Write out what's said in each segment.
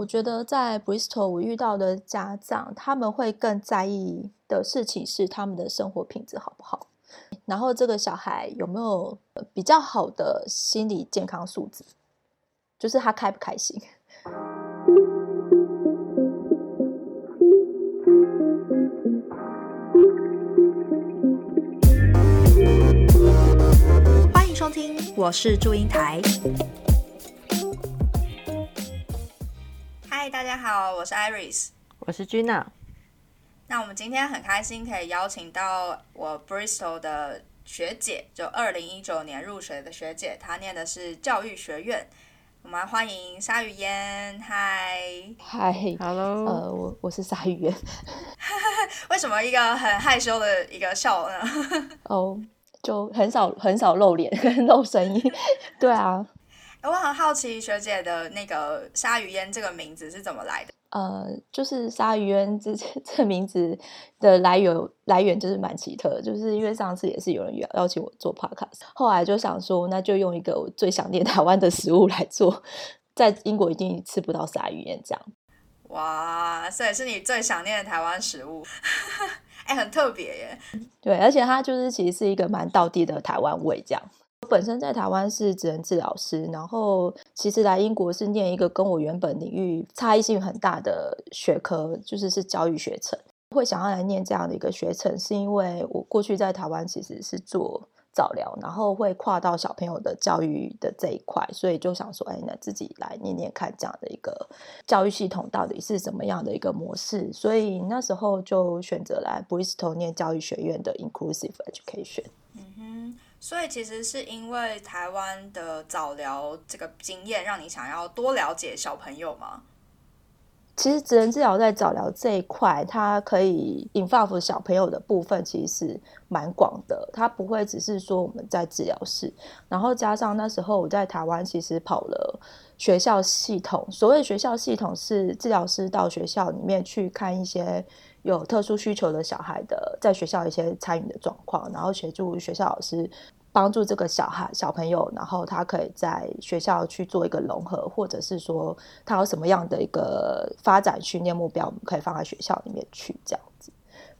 我觉得在 Bristol 我遇到的家长，他们会更在意的事情是他们的生活品质好不好，然后这个小孩有没有比较好的心理健康素质，就是他开不开心。欢迎收听，我是祝英台。大家好，我是 Iris，我是 Gina。那我们今天很开心可以邀请到我 Bristol 的学姐，就二零一九年入学的学姐，她念的是教育学院。我们欢迎鲨鱼烟，嗨，嗨，Hello，呃，我我是鲨鱼烟。为什么一个很害羞的一个笑呢？哦，就很少很少露脸 跟露声音，对啊。我很好奇学姐的那个鲨鱼烟这个名字是怎么来的？呃，就是鲨鱼烟这 这名字的来源来源就是蛮奇特，就是因为上次也是有人邀邀请我做 podcast，后来就想说那就用一个我最想念台湾的食物来做，在英国一定吃不到鲨鱼烟这样。哇，所以是你最想念的台湾食物，哎，很特别耶。对，而且它就是其实是一个蛮道地的台湾味这样。我本身在台湾是职能治疗师，然后其实来英国是念一个跟我原本领域差异性很大的学科，就是是教育学程。会想要来念这样的一个学程，是因为我过去在台湾其实是做早疗，然后会跨到小朋友的教育的这一块，所以就想说，哎，那自己来念念看这样的一个教育系统到底是怎么样的一个模式。所以那时候就选择来 Bristol 念教育学院的 Inclusive Education。所以其实是因为台湾的早疗这个经验，让你想要多了解小朋友吗？其实职能治疗在早疗这一块，它可以引发小朋友的部分其实是蛮广的。它不会只是说我们在治疗室，然后加上那时候我在台湾其实跑了学校系统。所谓学校系统是治疗师到学校里面去看一些有特殊需求的小孩的在学校一些参与的状况，然后协助学校老师。帮助这个小孩小朋友，然后他可以在学校去做一个融合，或者是说他有什么样的一个发展训练目标，我们可以放在学校里面去这样子。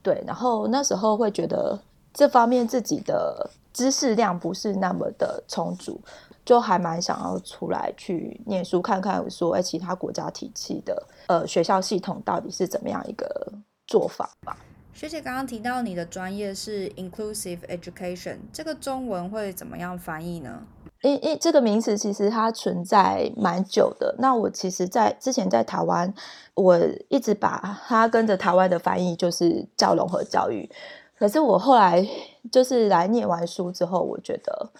对，然后那时候会觉得这方面自己的知识量不是那么的充足，就还蛮想要出来去念书看看，说哎，其他国家体系的呃学校系统到底是怎么样一个做法吧。学姐刚刚提到你的专业是 inclusive education，这个中文会怎么样翻译呢？因因这个名词其实它存在蛮久的。那我其实，在之前在台湾，我一直把它跟着台湾的翻译，就是叫融合教育。可是我后来就是来念完书之后，我觉得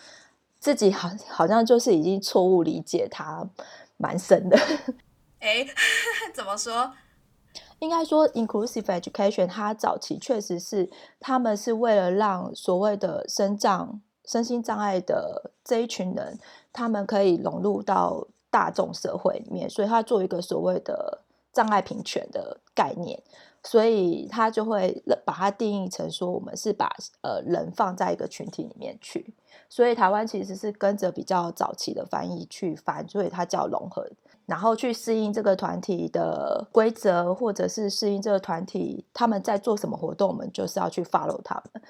自己好好像就是已经错误理解它蛮深的。哎，怎么说？应该说，inclusive education，它早期确实是他们是为了让所谓的身障、身心障碍的这一群人，他们可以融入到大众社会里面，所以他做一个所谓的障碍平权的概念，所以他就会把它定义成说，我们是把呃人放在一个群体里面去，所以台湾其实是跟着比较早期的翻译去翻，所以它叫融合。然后去适应这个团体的规则，或者是适应这个团体他们在做什么活动，我们就是要去 follow 他们。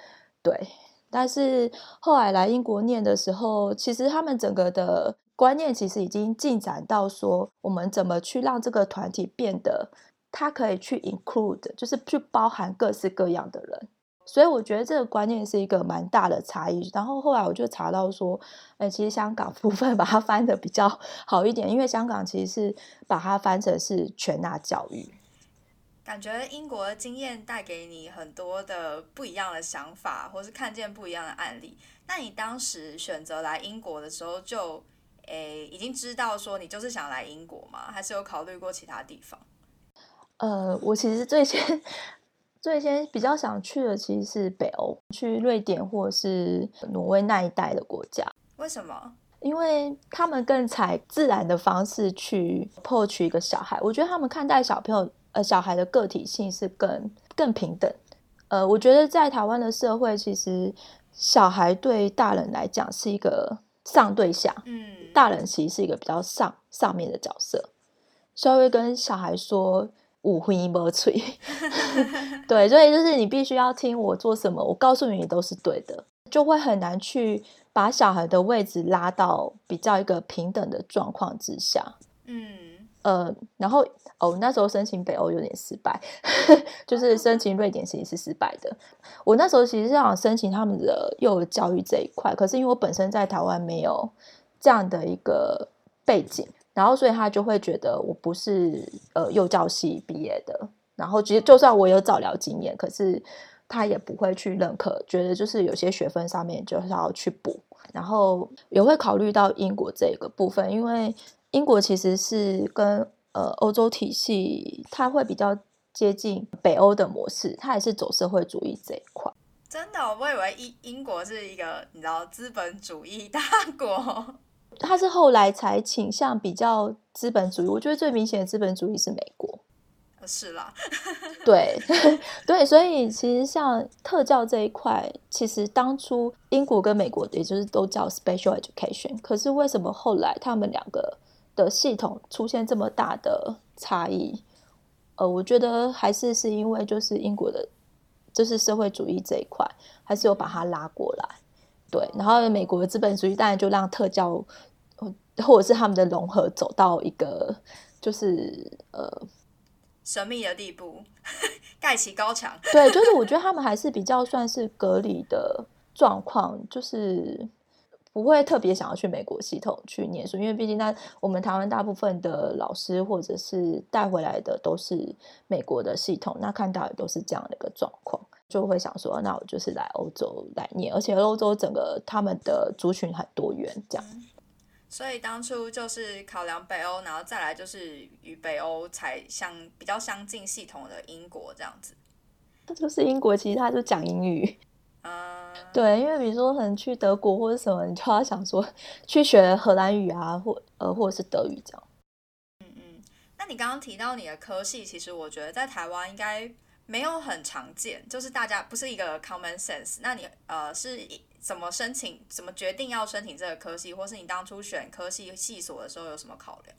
对，但是后来来英国念的时候，其实他们整个的观念其实已经进展到说，我们怎么去让这个团体变得，它可以去 include，就是去包含各式各样的人。所以我觉得这个观念是一个蛮大的差异。然后后来我就查到说，哎，其实香港 部分把它翻的比较好一点，因为香港其实是把它翻成是全纳教育。感觉英国的经验带给你很多的不一样的想法，或是看见不一样的案例。那你当时选择来英国的时候，就诶已经知道说你就是想来英国吗？还是有考虑过其他地方？呃，我其实最先。最先比较想去的其实是北欧，去瑞典或是挪威那一带的国家。为什么？因为他们更采自然的方式去破取一个小孩。我觉得他们看待小朋友呃小孩的个体性是更更平等。呃，我觉得在台湾的社会，其实小孩对大人来讲是一个上对下，嗯，大人其实是一个比较上上面的角色。稍微跟小孩说五回不吹，对，所以就是你必须要听我做什么，我告诉你都是对的，就会很难去把小孩的位置拉到比较一个平等的状况之下。嗯，呃，然后哦，那时候申请北欧有点失败，就是申请瑞典其实是失败的。我那时候其实是想申请他们的幼儿教育这一块，可是因为我本身在台湾没有这样的一个背景。然后，所以他就会觉得我不是呃幼教系毕业的。然后，其实就算我有早疗经验，可是他也不会去认可，觉得就是有些学分上面就是要去补。然后也会考虑到英国这个部分，因为英国其实是跟呃欧洲体系，它会比较接近北欧的模式，它也是走社会主义这一块。真的，我以为英英国是一个你知道资本主义大国。他是后来才倾向比较资本主义，我觉得最明显的资本主义是美国。是啦，对 对，所以其实像特教这一块，其实当初英国跟美国也就是都叫 special education，可是为什么后来他们两个的系统出现这么大的差异？呃，我觉得还是是因为就是英国的，就是社会主义这一块，还是有把它拉过来。对，然后美国的资本主义当然就让特教，或者是他们的融合走到一个就是呃神秘的地步，盖起高墙。对，就是我觉得他们还是比较算是隔离的状况，就是不会特别想要去美国系统去念书，因为毕竟那我们台湾大部分的老师或者是带回来的都是美国的系统，那看到也都是这样的一个状况。就会想说，那我就是来欧洲来念，而且欧洲整个他们的族群很多元，这样。所以当初就是考量北欧，然后再来就是与北欧才相比较相近系统的英国这样子。就是英国，其实他就讲英语。嗯。对，因为比如说可能去德国或者什么，你就要想说去学荷兰语啊，或呃或者是德语这样。嗯嗯。那你刚刚提到你的科系，其实我觉得在台湾应该。没有很常见，就是大家不是一个 common sense。那你呃是怎么申请？怎么决定要申请这个科系，或是你当初选科系系所的时候有什么考量？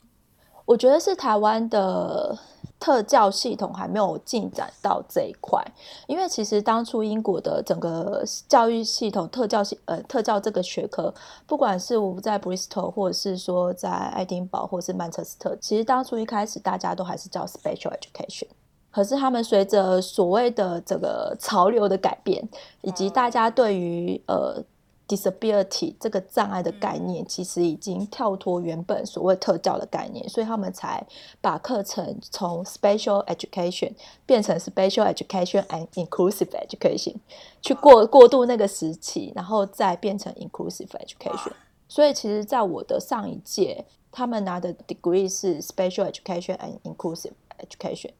我觉得是台湾的特教系统还没有进展到这一块，因为其实当初英国的整个教育系统特教系呃特教这个学科，不管是我在 Bristol 或者是说在爱丁堡或是曼彻斯特，其实当初一开始大家都还是叫 special education。可是他们随着所谓的这个潮流的改变，以及大家对于呃 disability 这个障碍的概念，其实已经跳脱原本所谓特教的概念，所以他们才把课程从 special education 变成 special education and inclusive education，去过过渡那个时期，然后再变成 inclusive education。所以其实，在我的上一届，他们拿的 degree 是 special education and inclusive education。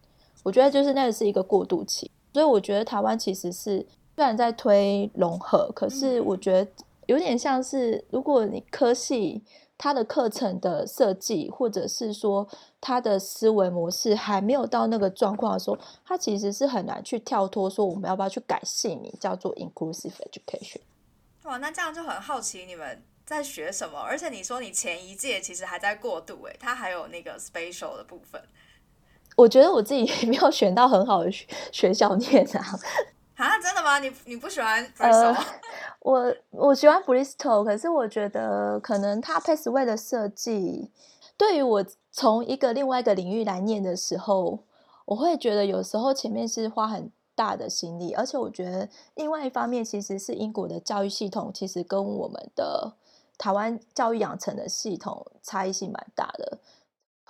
我觉得就是那个是一个过渡期，所以我觉得台湾其实是虽然在推融合，可是我觉得有点像是，如果你科系它的课程的设计，或者是说它的思维模式还没有到那个状况的时候，它其实是很难去跳脱说我们要不要去改姓名叫做 inclusive education。哇，那这样就很好奇你们在学什么，而且你说你前一届其实还在过渡，诶，它还有那个 special 的部分。我觉得我自己 没有选到很好的学学校念啊。啊，真的吗？你你不喜欢 Bristol？我我喜欢 Bristol，可是我觉得可能它 pathway 的设计，对于我从一个另外一个领域来念的时候，我会觉得有时候前面是花很大的心力，而且我觉得另外一方面其实是英国的教育系统其实跟我们的台湾教育养成的系统差异性蛮大的。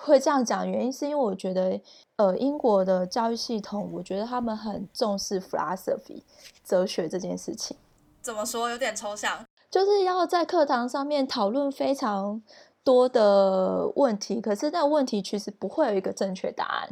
会这样讲，原因是因为我觉得，呃，英国的教育系统，我觉得他们很重视 philosophy 哲学这件事情。怎么说？有点抽象。就是要在课堂上面讨论非常多的问题，可是那问题其实不会有一个正确答案。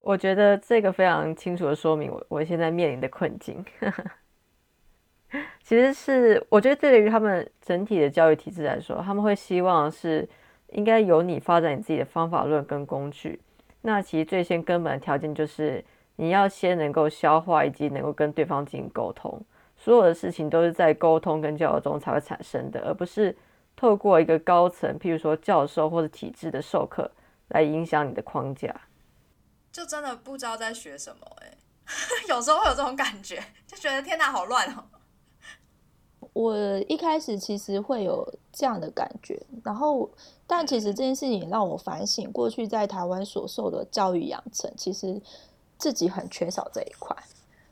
我觉得这个非常清楚的说明我我现在面临的困境。其实是我觉得对于他们整体的教育体制来说，他们会希望是。应该由你发展你自己的方法论跟工具。那其实最先根本的条件就是你要先能够消化，以及能够跟对方进行沟通。所有的事情都是在沟通跟交流中才会产生的，而不是透过一个高层，譬如说教授或者体制的授课来影响你的框架。就真的不知道在学什么哎，有时候会有这种感觉，就觉得天哪，好乱哦。我一开始其实会有这样的感觉，然后，但其实这件事情也让我反省，过去在台湾所受的教育养成，其实自己很缺少这一块。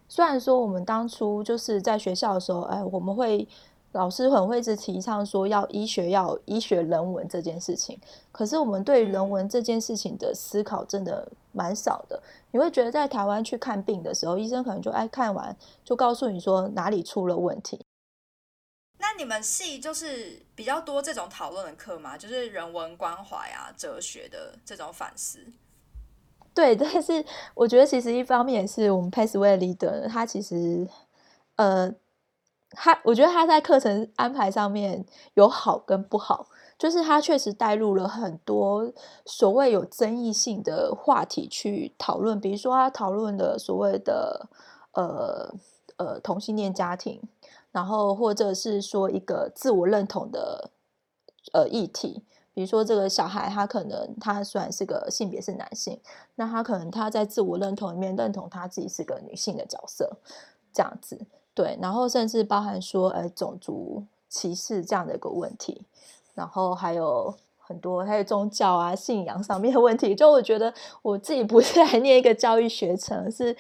虽然说我们当初就是在学校的时候，哎，我们会老师很会一直提倡说要医学要医学人文这件事情，可是我们对人文这件事情的思考真的蛮少的。你会觉得在台湾去看病的时候，医生可能就哎看完就告诉你说哪里出了问题。那你们系就是比较多这种讨论的课吗？就是人文关怀啊、哲学的这种反思。对，但是我觉得其实一方面也是我们 Pathway Leader 他其实呃，他我觉得他在课程安排上面有好跟不好，就是他确实带入了很多所谓有争议性的话题去讨论，比如说他讨论的所谓的呃呃同性恋家庭。然后，或者是说一个自我认同的呃议题，比如说这个小孩，他可能他虽然是个性别是男性，那他可能他在自我认同里面认同他自己是个女性的角色，这样子对。然后甚至包含说，呃，种族歧视这样的一个问题，然后还有很多还有宗教啊、信仰上面的问题。就我觉得我自己不是来念一个教育学程，是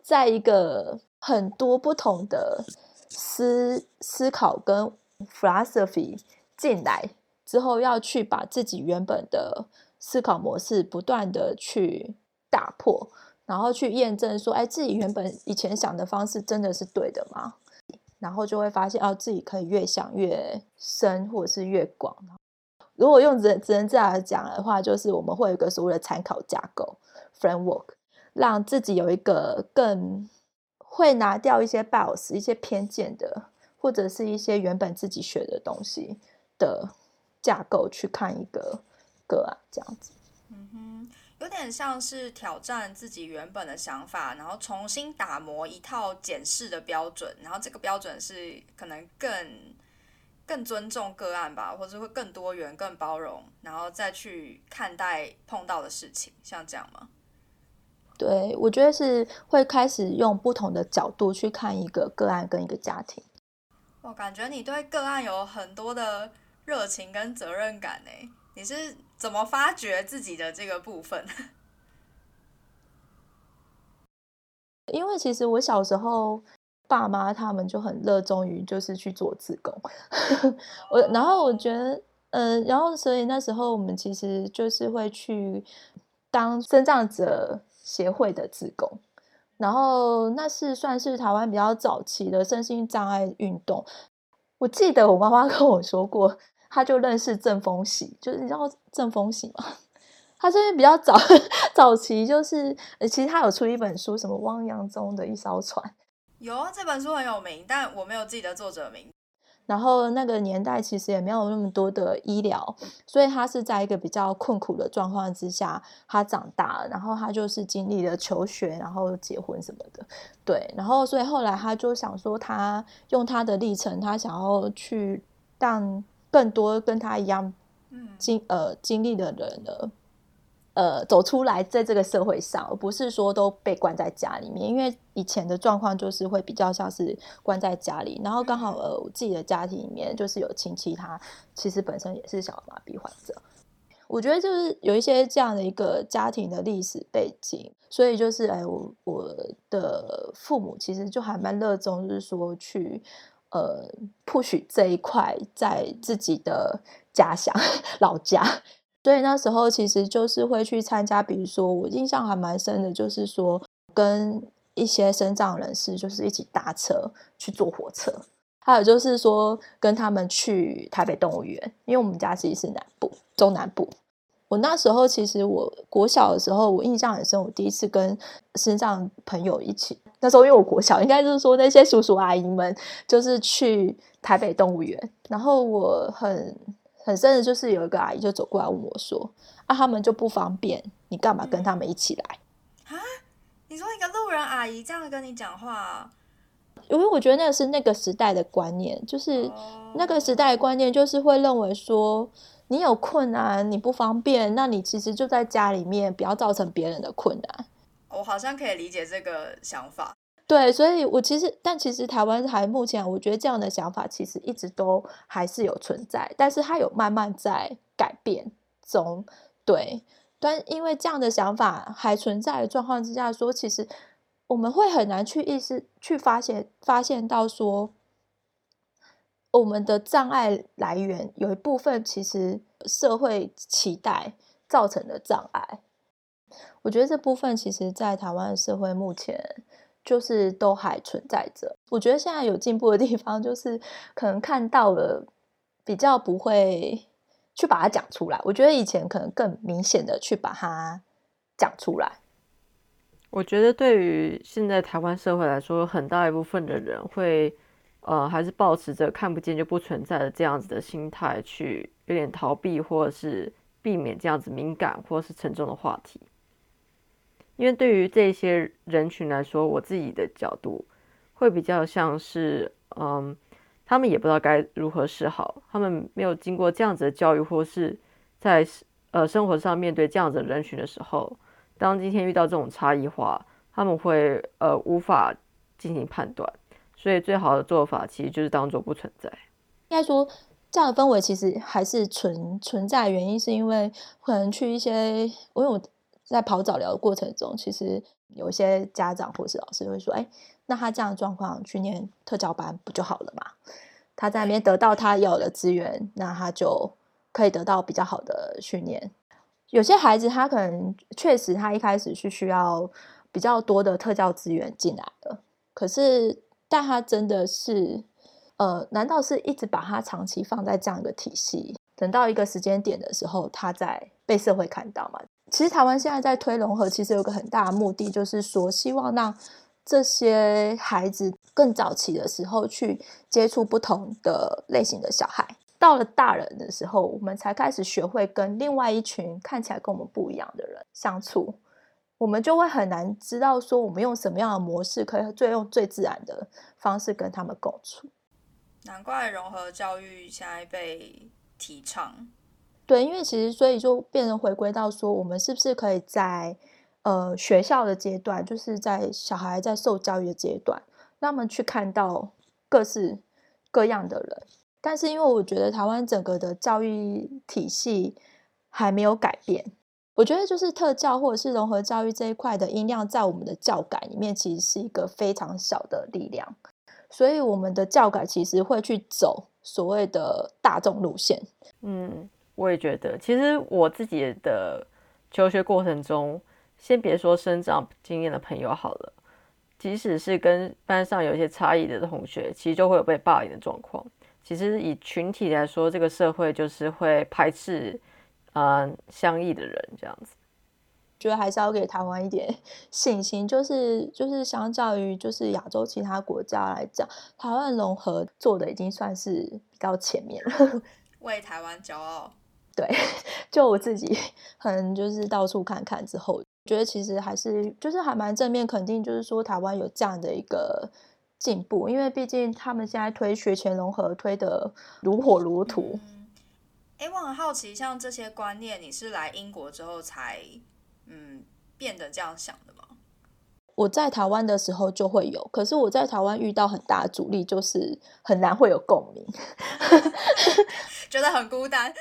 在一个很多不同的。思思考跟 philosophy 进来之后，要去把自己原本的思考模式不断的去打破，然后去验证说，哎，自己原本以前想的方式真的是对的吗？然后就会发现，哦，自己可以越想越深，或者是越广。如果用只只能这样讲的话，就是我们会有一个所谓的参考架构 framework，让自己有一个更。会拿掉一些 bias、一些偏见的，或者是一些原本自己学的东西的架构去看一个个案，这样子。嗯哼，有点像是挑战自己原本的想法，然后重新打磨一套检视的标准，然后这个标准是可能更更尊重个案吧，或者会更多元、更包容，然后再去看待碰到的事情，像这样吗？对，我觉得是会开始用不同的角度去看一个个案跟一个家庭。我感觉你对个案有很多的热情跟责任感呢。你是怎么发掘自己的这个部分？因为其实我小时候爸妈他们就很热衷于就是去做自工，我然后我觉得，呃，然后所以那时候我们其实就是会去当生障者。协会的职工，然后那是算是台湾比较早期的身心障碍运动。我记得我妈妈 跟我说过，她就认识郑丰喜，就是你知道郑丰喜吗？他这边比较早 早期，就是其实他有出一本书，什么《汪洋中的一艘船》。有啊，这本书很有名，但我没有记得作者名。然后那个年代其实也没有那么多的医疗，所以他是在一个比较困苦的状况之下，他长大了，然后他就是经历了求学，然后结婚什么的，对，然后所以后来他就想说，他用他的历程，他想要去让更多跟他一样经呃经历的人呢。呃，走出来，在这个社会上，而不是说都被关在家里面。因为以前的状况就是会比较像是关在家里，然后刚好呃，我自己的家庭里面就是有亲戚，他其实本身也是小儿麻痹患者。我觉得就是有一些这样的一个家庭的历史背景，所以就是哎，我我的父母其实就还蛮热衷，就是说去呃 push 这一块在自己的家乡老家。所以那时候其实就是会去参加，比如说我印象还蛮深的，就是说跟一些身障人士就是一起搭车去坐火车，还有就是说跟他们去台北动物园，因为我们家其实是南部中南部。我那时候其实我国小的时候，我印象很深，我第一次跟身障朋友一起，那时候因为我国小，应该就是说那些叔叔阿姨们就是去台北动物园，然后我很。很深的，就是有一个阿姨就走过来问我说：“啊，他们就不方便，你干嘛跟他们一起来？”啊？你说一个路人阿姨这样跟你讲话？因为我觉得那个是那个时代的观念，就是哦那个时代的观念，就是会认为说，你有困难，你不方便，那你其实就在家里面，不要造成别人的困难。我好像可以理解这个想法。对，所以我其实，但其实台湾还目前，我觉得这样的想法其实一直都还是有存在，但是它有慢慢在改变中。对，但因为这样的想法还存在的状况之下，说其实我们会很难去意识、去发现、发现到说，我们的障碍来源有一部分其实社会期待造成的障碍。我觉得这部分其实，在台湾社会目前就是都还存在着。我觉得现在有进步的地方，就是可能看到了比较不会去把它讲出来。我觉得以前可能更明显的去把它讲出来。我觉得对于现在台湾社会来说，很大一部分的人会，呃，还是保持着看不见就不存在的这样子的心态，去有点逃避或者是避免这样子敏感或是沉重的话题。因为对于这些人群来说，我自己的角度会比较像是，嗯，他们也不知道该如何是好，他们没有经过这样子的教育，或是在呃生活上面对这样子的人群的时候。当今天遇到这种差异化，他们会呃无法进行判断，所以最好的做法其实就是当做不存在。应该说，这样的氛围其实还是存存在，原因是因为可能去一些，因为我在跑早疗的过程中，其实有一些家长或是老师会说：“哎，那他这样的状况去念特教班不就好了嘛？他在那边得到他要的资源，那他就可以得到比较好的训练。”有些孩子他可能确实他一开始是需要比较多的特教资源进来的，可是但他真的是呃，难道是一直把他长期放在这样一个体系，等到一个时间点的时候，他在被社会看到嘛？其实台湾现在在推融合，其实有个很大的目的，就是说希望让这些孩子更早期的时候去接触不同的类型的小孩。到了大人的时候，我们才开始学会跟另外一群看起来跟我们不一样的人相处，我们就会很难知道说我们用什么样的模式可以最用最自然的方式跟他们共处。难怪融合教育现在被提倡。对，因为其实所以就变成回归到说，我们是不是可以在呃学校的阶段，就是在小孩在受教育的阶段，让他们去看到各式各样的人。但是因为我觉得台湾整个的教育体系还没有改变，我觉得就是特教或者是融合教育这一块的音量，在我们的教改里面其实是一个非常小的力量，所以我们的教改其实会去走所谓的大众路线。嗯，我也觉得，其实我自己的求学过程中，先别说生长经验的朋友好了，即使是跟班上有一些差异的同学，其实就会有被霸凌的状况。其实以群体来说，这个社会就是会排斥，嗯，相异的人这样子。觉得还是要给台湾一点信心，就是就是相较于就是亚洲其他国家来讲，台湾融合做的已经算是比较前面了。为台湾骄傲。对，就我自己很就是到处看看之后，觉得其实还是就是还蛮正面肯定，就是说台湾有这样的一个。进步，因为毕竟他们现在推学前融合推的如火如荼。哎、我很好奇，像这些观念，你是来英国之后才嗯变得这样想的吗？我在台湾的时候就会有，可是我在台湾遇到很大的阻力，就是很难会有共鸣，觉得很孤单，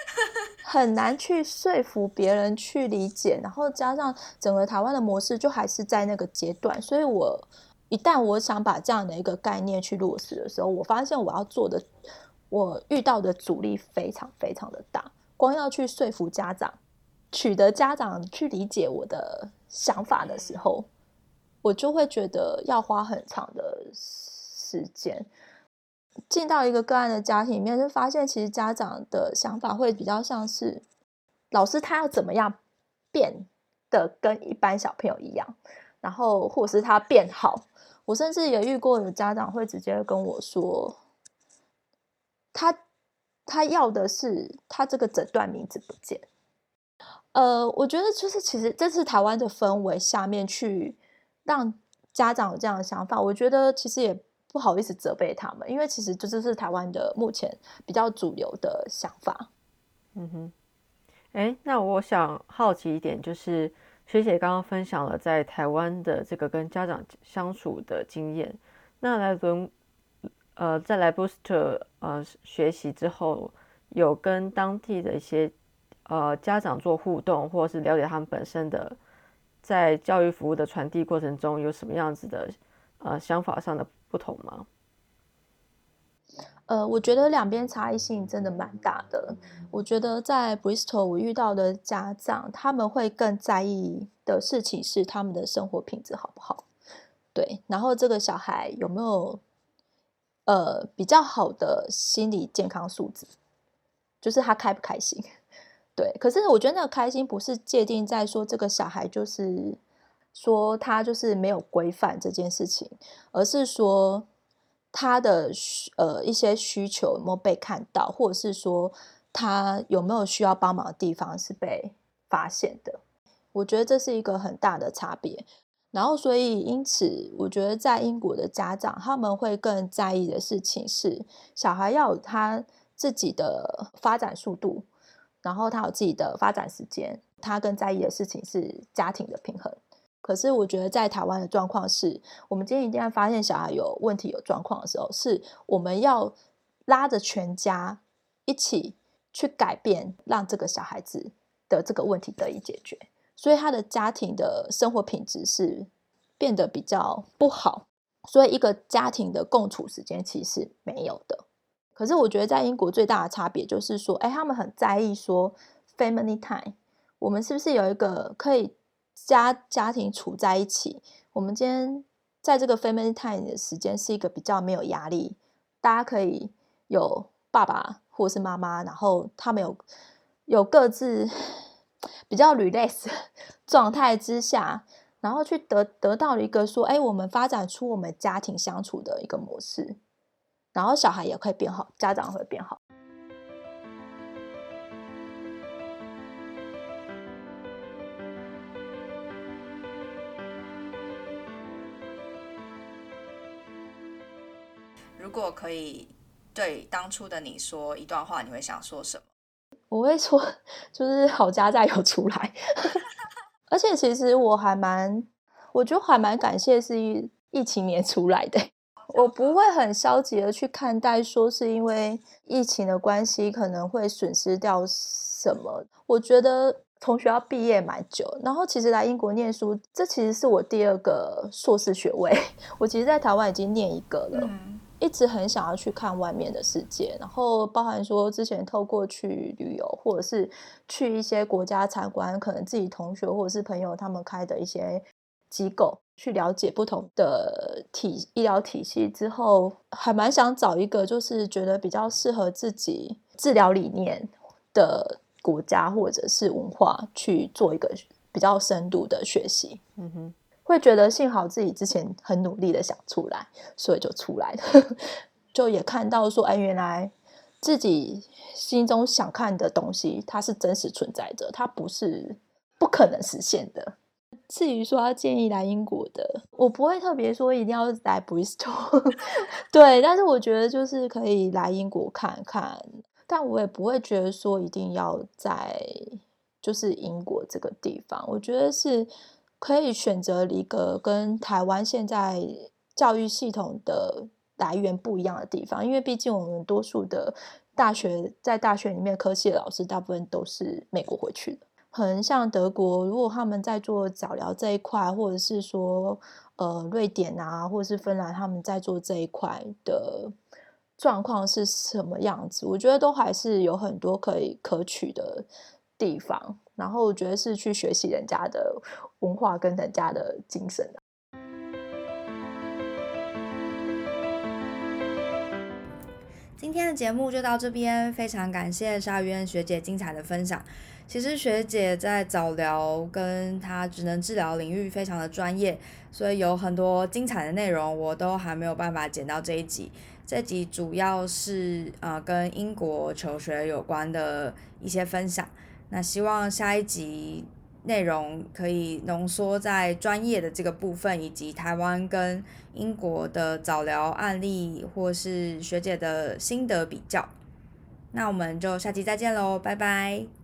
很难去说服别人去理解，然后加上整个台湾的模式就还是在那个阶段，所以我。一旦我想把这样的一个概念去落实的时候，我发现我要做的，我遇到的阻力非常非常的大。光要去说服家长，取得家长去理解我的想法的时候，我就会觉得要花很长的时间。进到一个个案的家庭里面，就发现其实家长的想法会比较像是，老师他要怎么样变得跟一般小朋友一样，然后或是他变好。我甚至也遇过有家长会直接跟我说，他他要的是他这个诊断名字不见。呃，我觉得就是其实这是台湾的氛围下面去让家长有这样的想法，我觉得其实也不好意思责备他们，因为其实这就是台湾的目前比较主流的想法。嗯哼，哎，那我想好奇一点，就是学姐刚刚分享了在台湾的这个跟家长相处的经验，那来伦呃在来 Booster 呃学习之后，有跟当地的一些呃家长做互动，或者是了解他们本身的在教育服务的传递过程中有什么样子的呃想法上的不同吗？呃，我觉得两边差异性真的蛮大的。我觉得在 Bristol 我遇到的家长，他们会更在意的事情是他们的生活品质好不好，对，然后这个小孩有没有呃比较好的心理健康素质，就是他开不开心，对。可是我觉得那个开心不是界定在说这个小孩就是说他就是没有规范这件事情，而是说。他的呃一些需求有没有被看到，或者是说他有没有需要帮忙的地方是被发现的？我觉得这是一个很大的差别。然后，所以因此，我觉得在英国的家长他们会更在意的事情是，小孩要有他自己的发展速度，然后他有自己的发展时间。他更在意的事情是家庭的平衡。可是我觉得在台湾的状况是，我们今天一定要发现小孩有问题、有状况的时候，是我们要拉着全家一起去改变，让这个小孩子的这个问题得以解决。所以他的家庭的生活品质是变得比较不好，所以一个家庭的共处时间其实没有的。可是我觉得在英国最大的差别就是说，哎，他们很在意说 family time，我们是不是有一个可以。家家庭处在一起，我们今天在这个 family time 的时间是一个比较没有压力，大家可以有爸爸或是妈妈，然后他们有有各自 比较 relax 状态之下，然后去得得到了一个说，哎，我们发展出我们家庭相处的一个模式，然后小孩也可以变好，家长会变好。如果可以对当初的你说一段话，你会想说什么？我会说，就是 好家在有出来。而且其实我还蛮，我觉得还蛮感谢是疫情年出来的。我不会很消极的去看待，说是因为疫情的关系可能会损失掉什么。我觉得从学校毕业蛮久，然后其实来英国念书，这其实是我第二个硕士学位。我其实，在台湾已经念一个了。一直很想要去看外面的世界，然后包含说之前透过去旅游，或者是去一些国家参观，可能自己同学或者是朋友他们开的一些机构，去了解不同的体医疗体系之后，还蛮想找一个就是觉得比较适合自己治疗理念的国家或者是文化去做一个比较深度的学习。嗯哼。会觉得幸好自己之前很努力的想出来，所以就出来了，就也看到说，哎，原来自己心中想看的东西，它是真实存在着，它不是不可能实现的。至于说要建议来英国的，我不会特别说一定要来 Bristol，对，但是我觉得就是可以来英国看看，但我也不会觉得说一定要在就是英国这个地方，我觉得是。可以选择一个跟台湾现在教育系统的来源不一样的地方，因为毕竟我们多数的大学在大学里面科系的老师大部分都是美国回去的，可能像德国，如果他们在做早疗这一块，或者是说呃瑞典啊，或者是芬兰他们在做这一块的状况是什么样子，我觉得都还是有很多可以可取的地方。然后我觉得是去学习人家的文化跟人家的精神的今天的节目就到这边，非常感谢鲨鱼学姐精彩的分享。其实学姐在早疗跟她职能治疗领域非常的专业，所以有很多精彩的内容我都还没有办法剪到这一集。这集主要是呃跟英国求学有关的一些分享。那希望下一集内容可以浓缩在专业的这个部分，以及台湾跟英国的早疗案例，或是学姐的心得比较。那我们就下期再见喽，拜拜。